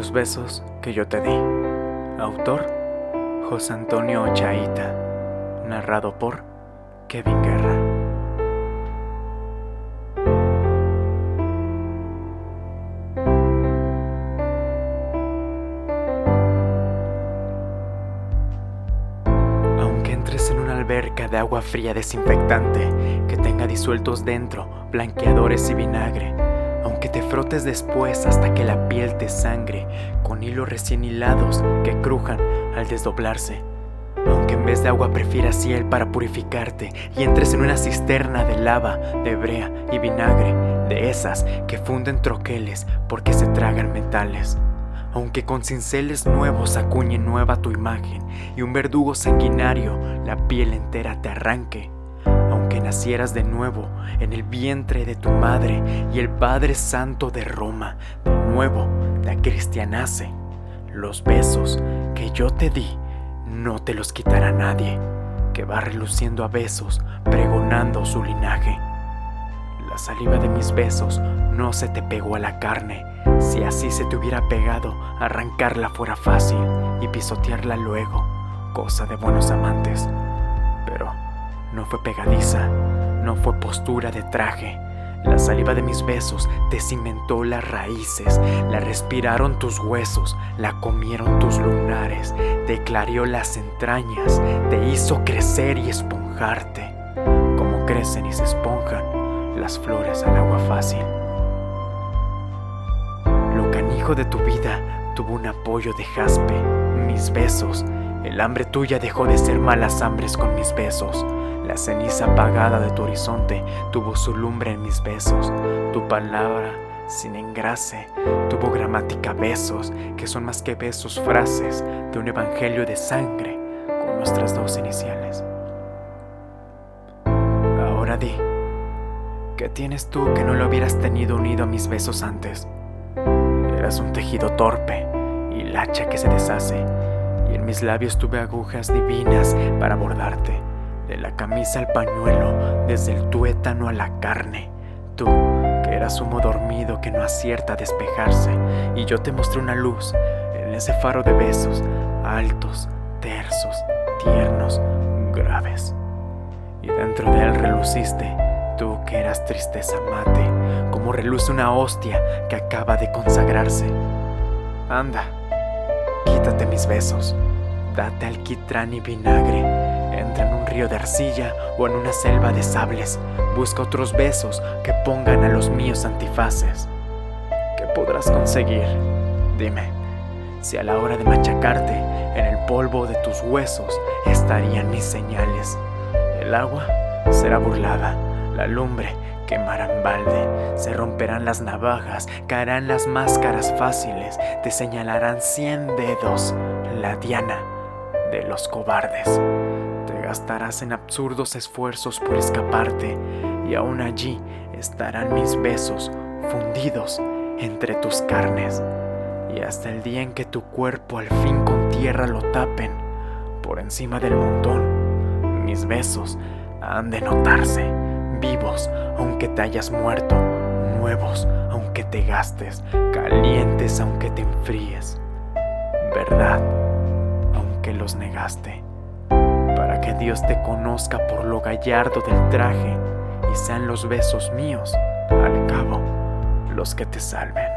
Los besos que yo te di. Autor José Antonio Ochaíta. Narrado por Kevin Guerra. Aunque entres en una alberca de agua fría desinfectante que tenga disueltos dentro blanqueadores y vinagre, después hasta que la piel te sangre con hilos recién hilados que crujan al desdoblarse. Aunque en vez de agua prefieras ciel para purificarte y entres en una cisterna de lava, de brea y vinagre, de esas que funden troqueles porque se tragan metales. Aunque con cinceles nuevos acuñe nueva tu imagen y un verdugo sanguinario la piel entera te arranque nacieras de nuevo en el vientre de tu madre y el Padre Santo de Roma de nuevo te cristianase, los besos que yo te di no te los quitará nadie, que va reluciendo a besos pregonando su linaje. La saliva de mis besos no se te pegó a la carne, si así se te hubiera pegado, arrancarla fuera fácil y pisotearla luego, cosa de buenos amantes. Pero no fue pegadiza, no fue postura de traje. La saliva de mis besos te cimentó las raíces, la respiraron tus huesos, la comieron tus lunares, te clarió las entrañas, te hizo crecer y esponjarte, como crecen y se esponjan las flores al agua fácil. Lo canijo de tu vida tuvo un apoyo de jaspe, mis besos, el hambre tuya dejó de ser malas hambres con mis besos. La ceniza apagada de tu horizonte tuvo su lumbre en mis besos. Tu palabra, sin engrase, tuvo gramática besos, que son más que besos frases de un evangelio de sangre con nuestras dos iniciales. Ahora di, ¿qué tienes tú que no lo hubieras tenido unido a mis besos antes? Eras un tejido torpe y lacha que se deshace, y en mis labios tuve agujas divinas para bordarte de la camisa al pañuelo, desde el tuétano a la carne. Tú, que eras humo dormido que no acierta a despejarse, y yo te mostré una luz en ese faro de besos, altos, tersos, tiernos, graves. Y dentro de él reluciste, tú que eras tristeza mate, como reluce una hostia que acaba de consagrarse. Anda, quítate mis besos, date alquitrán y vinagre entra en un río de arcilla o en una selva de sables. Busca otros besos que pongan a los míos antifaces. ¿Qué podrás conseguir? Dime, si a la hora de machacarte en el polvo de tus huesos estarían mis señales. El agua será burlada, la lumbre quemará en balde, se romperán las navajas, caerán las máscaras fáciles, te señalarán cien dedos, la diana de los cobardes gastarás en absurdos esfuerzos por escaparte y aún allí estarán mis besos fundidos entre tus carnes. Y hasta el día en que tu cuerpo al fin con tierra lo tapen por encima del montón, mis besos han de notarse vivos aunque te hayas muerto, nuevos aunque te gastes, calientes aunque te enfríes, verdad aunque los negaste que Dios te conozca por lo gallardo del traje y sean los besos míos, al cabo, los que te salven.